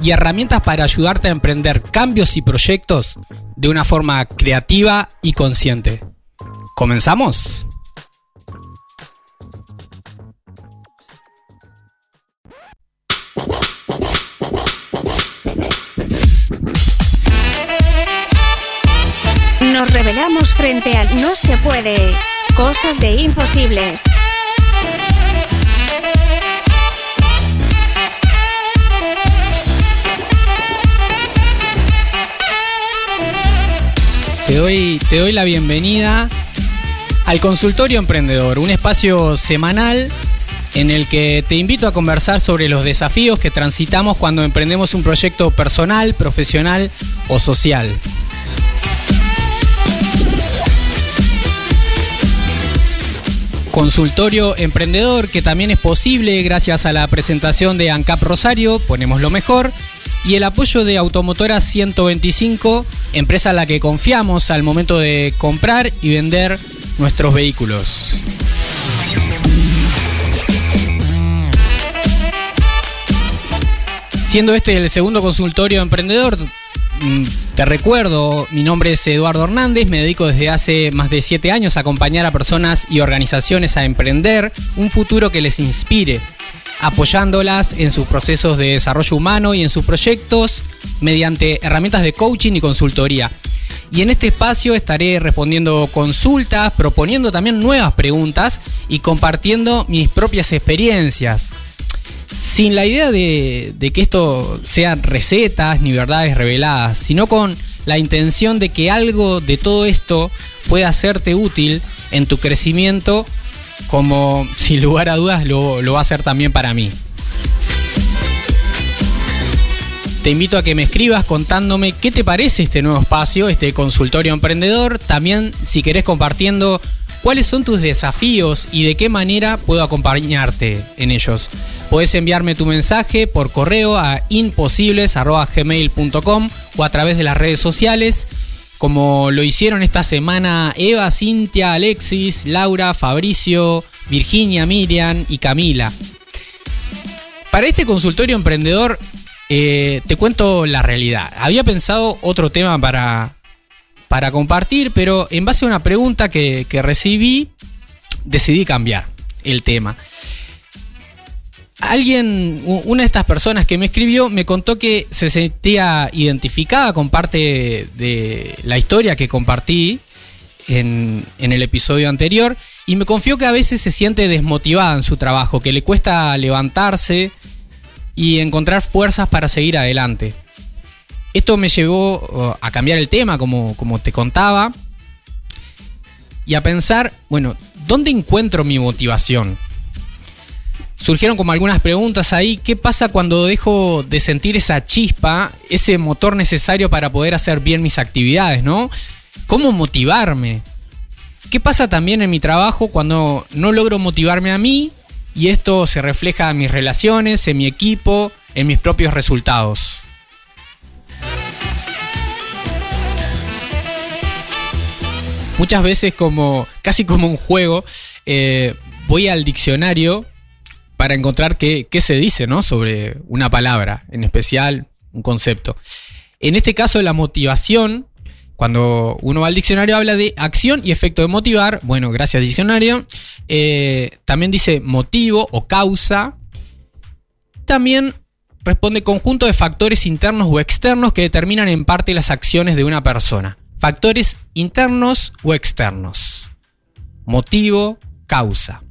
y herramientas para ayudarte a emprender cambios y proyectos de una forma creativa y consciente. ¿Comenzamos? Nos revelamos frente al no se puede. Cosas de imposibles. Te doy, te doy la bienvenida al Consultorio Emprendedor, un espacio semanal en el que te invito a conversar sobre los desafíos que transitamos cuando emprendemos un proyecto personal, profesional o social. Consultorio Emprendedor que también es posible gracias a la presentación de ANCAP Rosario, ponemos lo mejor, y el apoyo de Automotora 125, empresa a la que confiamos al momento de comprar y vender nuestros vehículos. Siendo este el segundo consultorio emprendedor, mm, te recuerdo, mi nombre es Eduardo Hernández, me dedico desde hace más de 7 años a acompañar a personas y organizaciones a emprender un futuro que les inspire, apoyándolas en sus procesos de desarrollo humano y en sus proyectos mediante herramientas de coaching y consultoría. Y en este espacio estaré respondiendo consultas, proponiendo también nuevas preguntas y compartiendo mis propias experiencias sin la idea de, que esto sean recetas ni verdades reveladas, sino con la intención de que algo de todo esto pueda hacerte útil en tu crecimiento, como sin lugar a dudas lo, lo va a ser también para mí. Te invito a que me escribas contándome qué te parece este nuevo espacio, este consultorio emprendedor. También si querés compartiendo cuáles son tus desafíos y de qué manera puedo acompañarte en ellos. Puedes enviarme tu mensaje por correo a imposibles.gmail.com o a través de las redes sociales, como lo hicieron esta semana Eva, Cintia, Alexis, Laura, Fabricio, Virginia, Miriam y Camila. Para este consultorio emprendedor eh, te cuento la realidad. Había pensado otro tema para, para compartir, pero en base a una pregunta que, que recibí, decidí cambiar el tema. Alguien, una de estas personas que me escribió, me contó que se sentía identificada con parte de la historia que compartí en, el episodio anterior y me confió que a veces se siente desmotivada en su trabajo, que le cuesta levantarse y encontrar fuerzas para seguir adelante. Esto me llevó a cambiar el tema, como te contaba, y a pensar, bueno, ¿dónde encuentro mi motivación? Surgieron como algunas preguntas ahí. ¿Qué pasa cuando dejo de sentir esa chispa, ese motor necesario para poder hacer bien mis actividades, ¿no? ¿Cómo motivarme? ¿Qué pasa también en mi trabajo cuando no logro motivarme a mí y esto se refleja en mis relaciones, en mi equipo, en mis propios resultados? Muchas veces como casi como un juego, eh, voy al diccionario para encontrar qué, se dice ¿no? sobre una palabra, en especial un concepto. En este caso, la motivación, cuando uno va al diccionario, habla de acción y efecto de motivar. Bueno, gracias diccionario. Eh, también dice motivo o causa. También responde conjunto de factores internos o externos que determinan en parte las acciones de una persona. Factores internos o externos. Motivo, causa.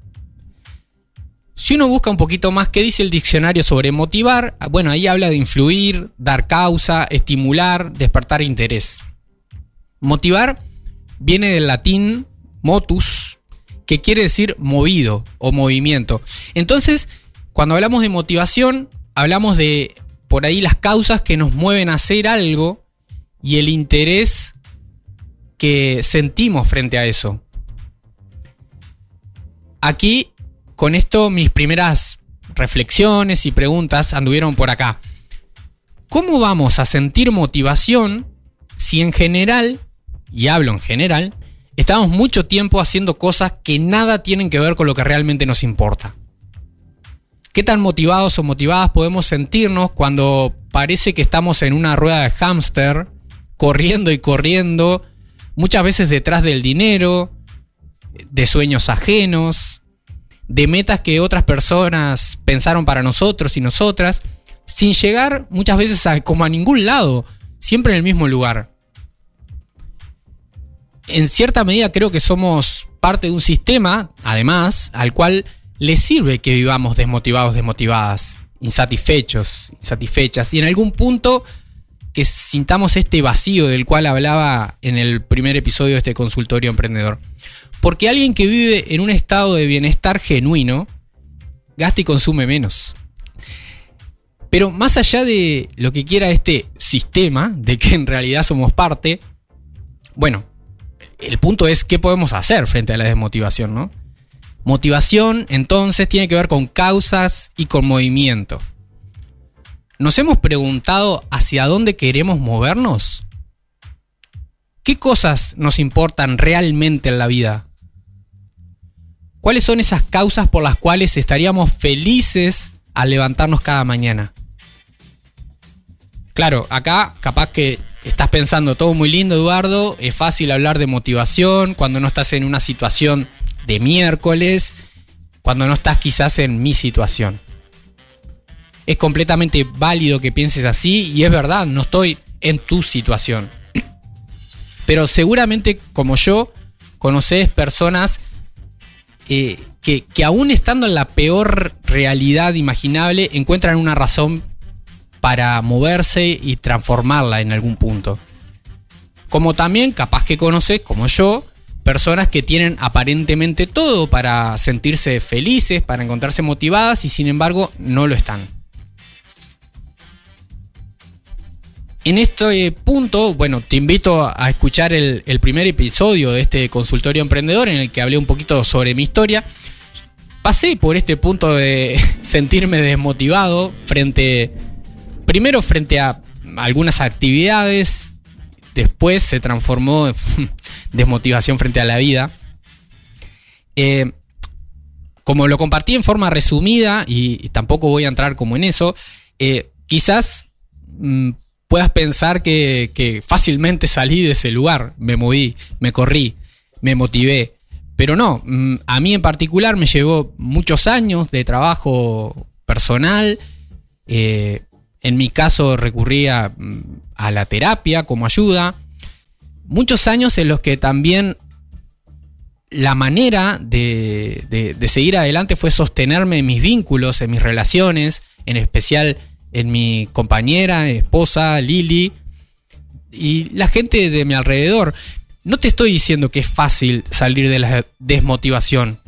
Si uno busca un poquito más qué dice el diccionario sobre motivar, bueno, ahí habla de influir, dar causa, estimular, despertar interés. Motivar viene del latín motus, que quiere decir movido o movimiento. Entonces, cuando hablamos de motivación, hablamos de por ahí las causas que nos mueven a hacer algo y el interés que sentimos frente a eso. Aquí, con esto, mis primeras reflexiones y preguntas anduvieron por acá. ¿Cómo vamos a sentir motivación si en general, y hablo en general, estamos mucho tiempo haciendo cosas que nada tienen que ver con lo que realmente nos importa? ¿Qué tan motivados o motivadas podemos sentirnos cuando parece que estamos en una rueda de hámster, corriendo y corriendo, muchas veces detrás del dinero, de sueños ajenos, de metas que otras personas pensaron para nosotros y nosotras, sin llegar muchas veces a, como a ningún lado, siempre en el mismo lugar. En cierta medida creo que somos parte de un sistema, además, al cual le sirve que vivamos desmotivados, desmotivadas, insatisfechos, insatisfechas, y en algún punto que sintamos este vacío del cual hablaba en el primer episodio de este consultorio emprendedor. Porque alguien que vive en un estado de bienestar genuino, gasta y consume menos. Pero más allá de lo que quiera este sistema, de que en realidad somos parte, bueno, el punto es qué podemos hacer frente a la desmotivación, ¿no? Motivación, entonces, tiene que ver con causas y con movimiento. ¿Nos hemos preguntado hacia dónde queremos movernos? ¿Qué cosas nos importan realmente en la vida? ¿Cuáles son esas causas por las cuales estaríamos felices al levantarnos cada mañana? Claro, acá capaz que estás pensando todo muy lindo, Eduardo, es fácil hablar de motivación cuando no estás en una situación de miércoles, cuando no estás quizás en mi situación. Es completamente válido que pienses así y es verdad, no estoy en tu situación. Pero seguramente como yo, conoces personas eh, que, aún estando en la peor realidad imaginable, encuentran una razón para moverse y transformarla en algún punto. Como también capaz que conoces, como yo, personas que tienen aparentemente todo para sentirse felices, para encontrarse motivadas y sin embargo no lo están. En este punto, bueno, te invito a escuchar el, primer episodio de este consultorio emprendedor en el que hablé un poquito sobre mi historia. Pasé por este punto de sentirme desmotivado frente, primero frente a algunas actividades, después se transformó en desmotivación frente a la vida. Eh, como lo compartí en forma resumida, y, tampoco voy a entrar como en eso, eh, quizás mm, puedas pensar que, fácilmente salí de ese lugar, me moví, me corrí, me motivé. Pero no, mm, a mí en particular me llevó muchos años de trabajo personal. Eh, en mi caso recurría mm, a la terapia como ayuda. Muchos años en los que también la manera de, seguir adelante fue sostenerme en mis vínculos, en mis relaciones, en especial en mi compañera, esposa, Lili, y la gente de mi alrededor. No te estoy diciendo que es fácil salir de la desmotivación.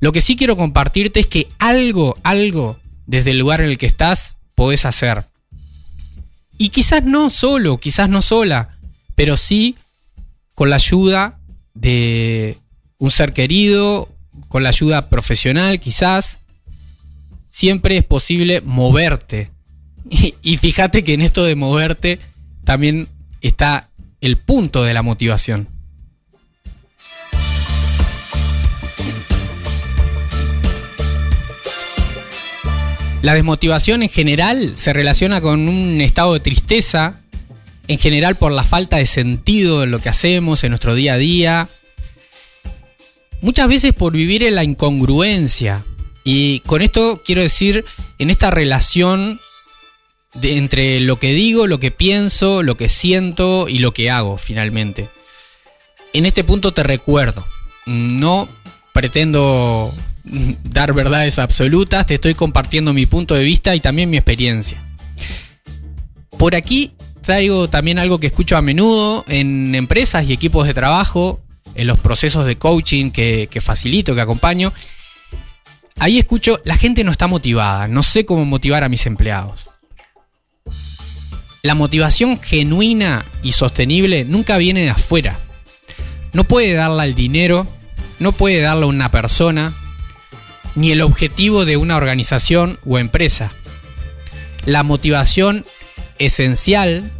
Lo que sí quiero compartirte es que algo, algo, desde el lugar en el que estás, podés hacer. Y quizás no solo, quizás no sola, pero sí con la ayuda de un ser querido, con la ayuda profesional quizás. Siempre es posible moverte. Y, fíjate que en esto de moverte también está el punto de la motivación. La desmotivación en general se relaciona con un estado de tristeza, en general por la falta de sentido en lo que hacemos en nuestro día a día. Muchas veces por vivir en la incongruencia. Y con esto quiero decir, en esta relación entre lo que digo, lo que pienso, lo que siento y lo que hago finalmente. En este punto te recuerdo, no pretendo dar verdades absolutas, te estoy compartiendo mi punto de vista y también mi experiencia. Por aquí traigo también algo que escucho a menudo en empresas y equipos de trabajo, en los procesos de coaching que, facilito, que acompaño. Ahí escucho, la gente no está motivada, no sé cómo motivar a mis empleados. La motivación genuina y sostenible nunca viene de afuera. No puede darla el dinero, no puede darla una persona, ni el objetivo de una organización o empresa. La motivación esencial,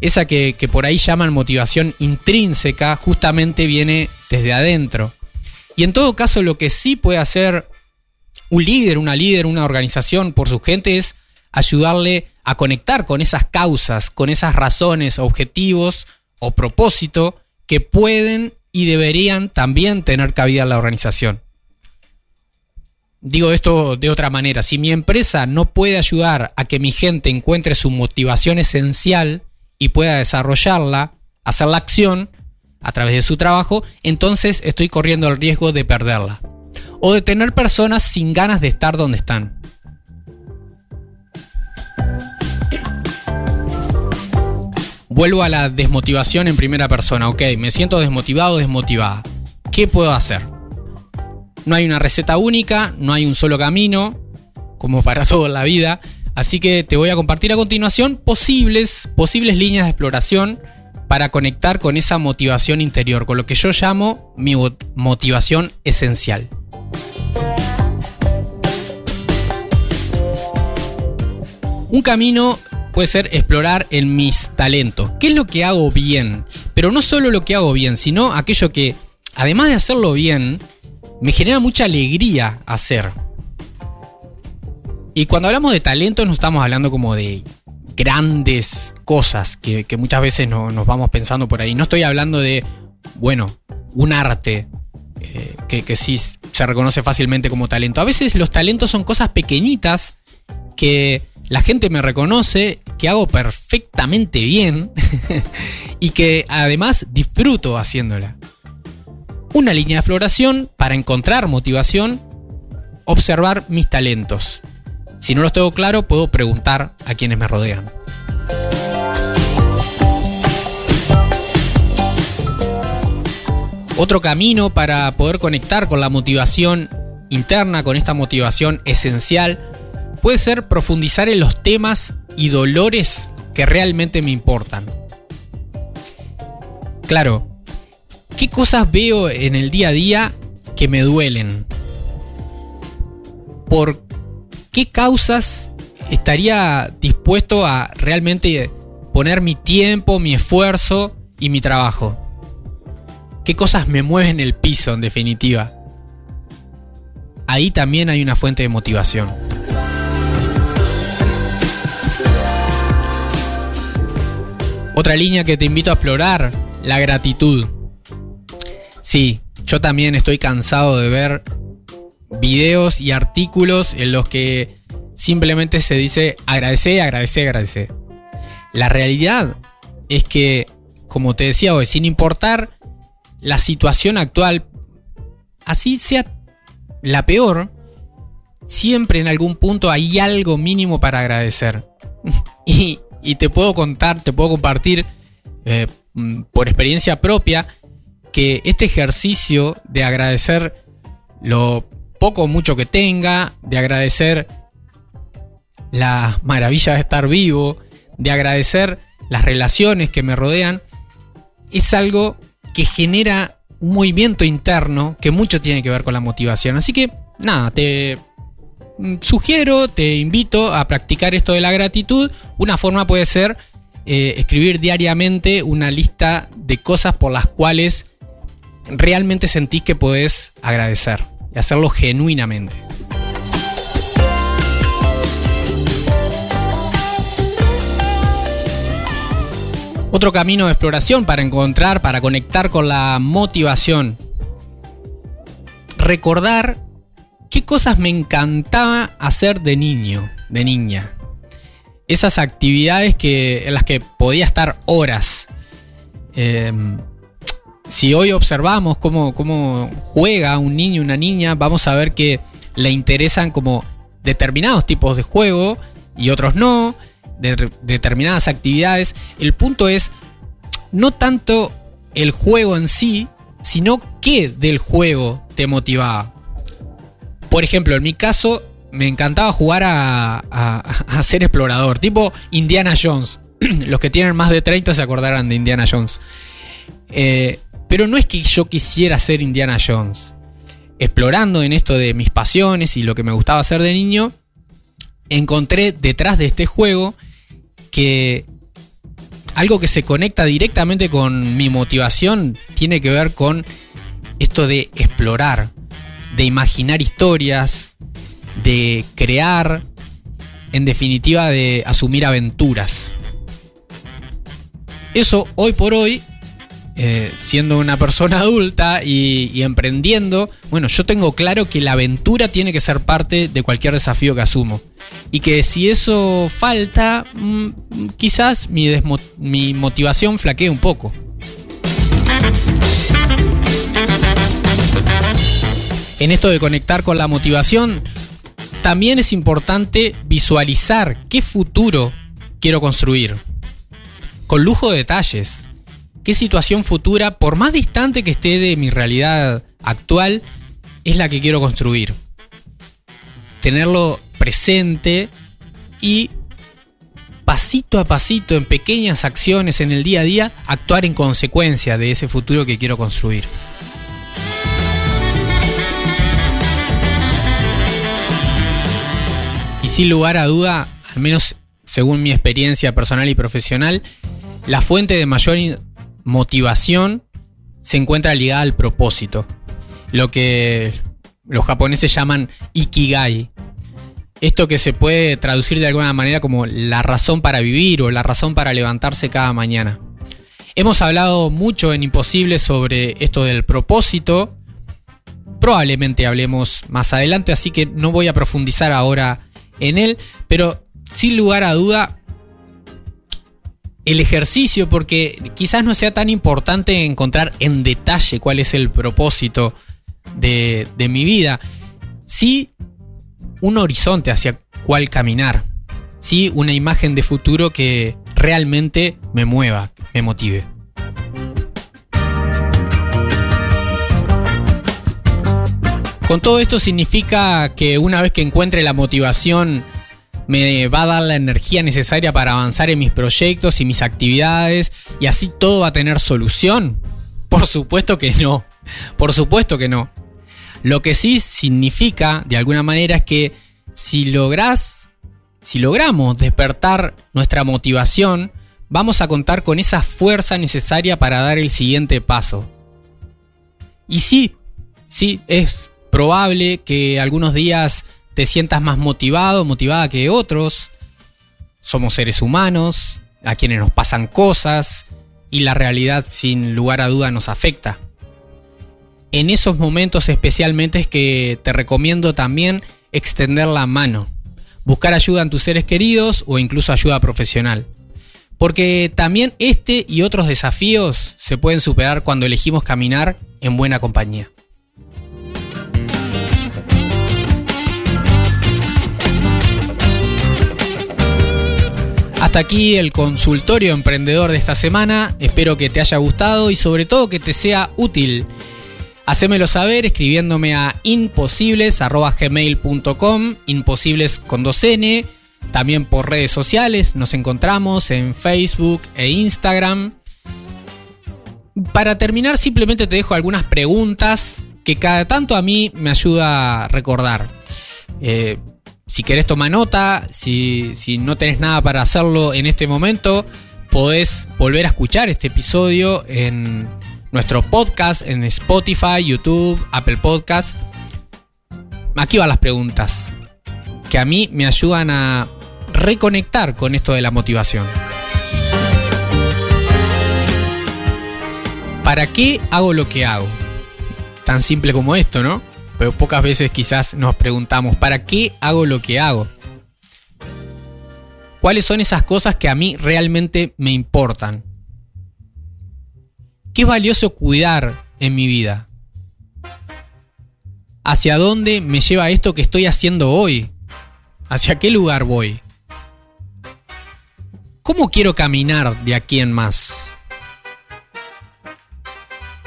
esa que, que por ahí llaman motivación intrínseca, justamente viene desde adentro. Y en todo caso, lo que sí puede hacer un líder, una líder, una organización por su gente es ayudarle a conectar con esas causas, con esas razones, objetivos o propósito que pueden y deberían también tener cabida en la organización. Digo esto de otra manera, si mi empresa no puede ayudar a que mi gente encuentre su motivación esencial y pueda desarrollarla, hacer la acción a través de su trabajo, entonces estoy corriendo el riesgo de perderla. O de tener personas sin ganas de estar donde están. Vuelvo a la desmotivación en primera persona. Ok, me siento desmotivado, desmotivada. ¿Qué puedo hacer? No hay una receta única, no hay un solo camino, como para todo en la vida. Así que te voy a compartir a continuación posibles, posibles líneas de exploración para conectar con esa motivación interior, con lo que yo llamo mi motivación esencial. Un camino puede ser explorar en mis talentos. ¿Qué es lo que hago bien? Pero no solo lo que hago bien, sino aquello que, además de hacerlo bien, me genera mucha alegría hacer. Y cuando hablamos de talentos no estamos hablando como de grandes cosas que, muchas veces no, nos vamos pensando por ahí. No estoy hablando de, bueno, un arte eh, que, que sí se reconoce fácilmente como talento. A veces los talentos son cosas pequeñitas que la gente me reconoce que hago perfectamente bien y que además disfruto haciéndola. Una línea de floración para encontrar motivación, observar mis talentos. Si no los tengo claro, puedo preguntar a quienes me rodean. Otro camino para poder conectar con la motivación interna, con esta motivación esencial, puede ser profundizar en los temas y dolores que realmente me importan. Claro, ¿qué cosas veo en el día a día que me duelen? ¿Por qué causas estaría dispuesto a realmente poner mi tiempo, mi esfuerzo y mi trabajo? ¿Qué cosas me mueven el piso en definitiva? Ahí también hay una fuente de motivación. Otra línea que te invito a explorar, la gratitud. Sí, yo también estoy cansado de ver videos y artículos en los que simplemente se dice agradecer, agradecer, agradecer. La realidad es que, como te decía hoy, sin importar la situación actual, así sea la peor, siempre en algún punto hay algo mínimo para agradecer. y, y te puedo contar, te puedo compartir eh, mm, por experiencia propia que este ejercicio de agradecer lo poco o mucho que tenga, de agradecer la maravilla de estar vivo, de agradecer las relaciones que me rodean, es algo que genera un movimiento interno que mucho tiene que ver con la motivación. Así que, nada, te sugiero, te invito a practicar esto de la gratitud. Una forma puede ser eh, escribir diariamente una lista de cosas por las cuales realmente sentís que podés agradecer y hacerlo genuinamente. Otro camino de exploración para encontrar, para conectar con la motivación. Recordar qué cosas me encantaba hacer de niño, de niña. Esas actividades que, en las que podía estar horas. Em, si hoy observamos cómo, cómo juega un niño, una niña, vamos a ver que le interesan como determinados tipos de juego y otros no, de determinadas actividades. El punto es no tanto el juego en sí, sino qué del juego te motivaba. Por ejemplo, en mi caso, me encantaba jugar a, ser explorador, tipo Indiana Jones. los que tienen más de 30 se acordarán de Indiana Jones. Eh, pero no es que yo quisiera ser Indiana Jones. Explorando en esto de mis pasiones y lo que me gustaba hacer de niño, encontré detrás de este juego que algo que se conecta directamente con mi motivación tiene que ver con esto de explorar, de imaginar historias, de crear, en definitiva de asumir aventuras. Eso hoy por hoy, eh, siendo una persona adulta y, emprendiendo, bueno, yo tengo claro que la aventura tiene que ser parte de cualquier desafío que asumo. Y que si eso falta, mm, quizás mi, mi motivación flaquee un poco. En esto de conectar con la motivación, también es importante visualizar qué futuro quiero construir. Con lujo de detalles. ¿Qué situación futura, por más distante que esté de mi realidad actual, es la que quiero construir? Tenerlo presente y pasito a pasito, en pequeñas acciones en el día a día, actuar en consecuencia de ese futuro que quiero construir. Sin lugar a duda, al menos según mi experiencia personal y profesional, la fuente de mayor motivación se encuentra ligada al propósito. Lo que los japoneses llaman ikigai. Esto que se puede traducir de alguna manera como la razón para vivir o la razón para levantarse cada mañana. Hemos hablado mucho en Imposible sobre esto del propósito. Probablemente hablemos más adelante, así que no voy a profundizar ahora en él, pero sin lugar a duda, el ejercicio, porque quizás no sea tan importante encontrar en detalle cuál es el propósito de, mi vida, sí un horizonte hacia cuál caminar, sí una imagen de futuro que realmente me mueva, me motive. Con todo esto significa que una vez que encuentre la motivación me va a dar la energía necesaria para avanzar en mis proyectos y mis actividades y así todo va a tener solución. Por supuesto que no. Por supuesto que no. Lo que sí significa de alguna manera es que si logras si logramos despertar nuestra motivación, vamos a contar con esa fuerza necesaria para dar el siguiente paso. Y sí, sí, es probable que algunos días te sientas más motivado, motivada que otros. Somos seres humanos, a quienes nos pasan cosas y la realidad sin lugar a duda nos afecta. En esos momentos especialmente es que te recomiendo también extender la mano, buscar ayuda en tus seres queridos o incluso ayuda profesional. Porque también este y otros desafíos se pueden superar cuando elegimos caminar en buena compañía. Aquí el consultorio emprendedor de esta semana. Espero que te haya gustado y sobre todo que te sea útil. Hacémelo saber escribiéndome a imposibles.gmail.com, imposibles con dos N. También por redes sociales, nos encontramos en Facebook e Instagram. Para terminar, simplemente te dejo algunas preguntas que cada tanto a mí me ayuda a recordar. Eh, si querés tomar nota, si, no tenés nada para hacerlo en este momento, podés volver a escuchar este episodio en nuestro podcast, en Spotify, YouTube, Apple Podcast. Aquí van las preguntas que a mí me ayudan a reconectar con esto de la motivación. ¿Para qué hago lo que hago? Tan simple como esto, ¿no? Pero pocas veces quizás nos preguntamos, ¿para qué hago lo que hago? ¿Cuáles son esas cosas que a mí realmente me importan? ¿Qué es valioso cuidar en mi vida? ¿Hacia dónde me lleva esto que estoy haciendo hoy? ¿Hacia qué lugar voy? ¿Cómo quiero caminar de aquí en más?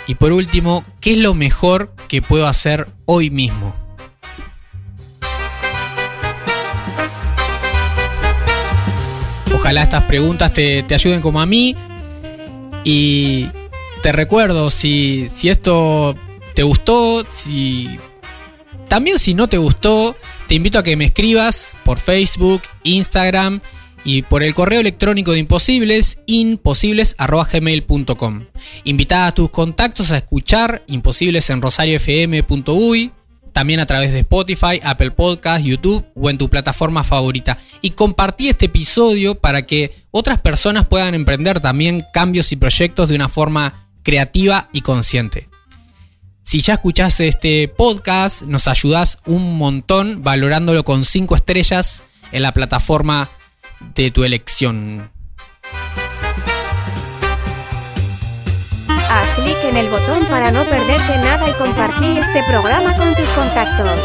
Y por último, ¿qué es lo mejor que puedo hacer hoy mismo? Ojalá estas preguntas te, te ayuden como a mí. Y te recuerdo, si, si esto te gustó, si también si no te gustó, te invito a que me escribas por Facebook, Instagram y por el correo electrónico de Imposibles, imposibles.gmail.com. Invita a tus contactos a escuchar Imposibles en rosariofm.uy, también a través de Spotify, Apple Podcast, YouTube o en tu plataforma favorita. Y compartí este episodio para que otras personas puedan emprender también cambios y proyectos de una forma creativa y consciente. Si ya escuchaste este podcast, nos ayudas un montón valorándolo con 5 estrellas en la plataforma de tu elección. Haz clic en el botón para no perderte nada y compartir este programa con tus contactos.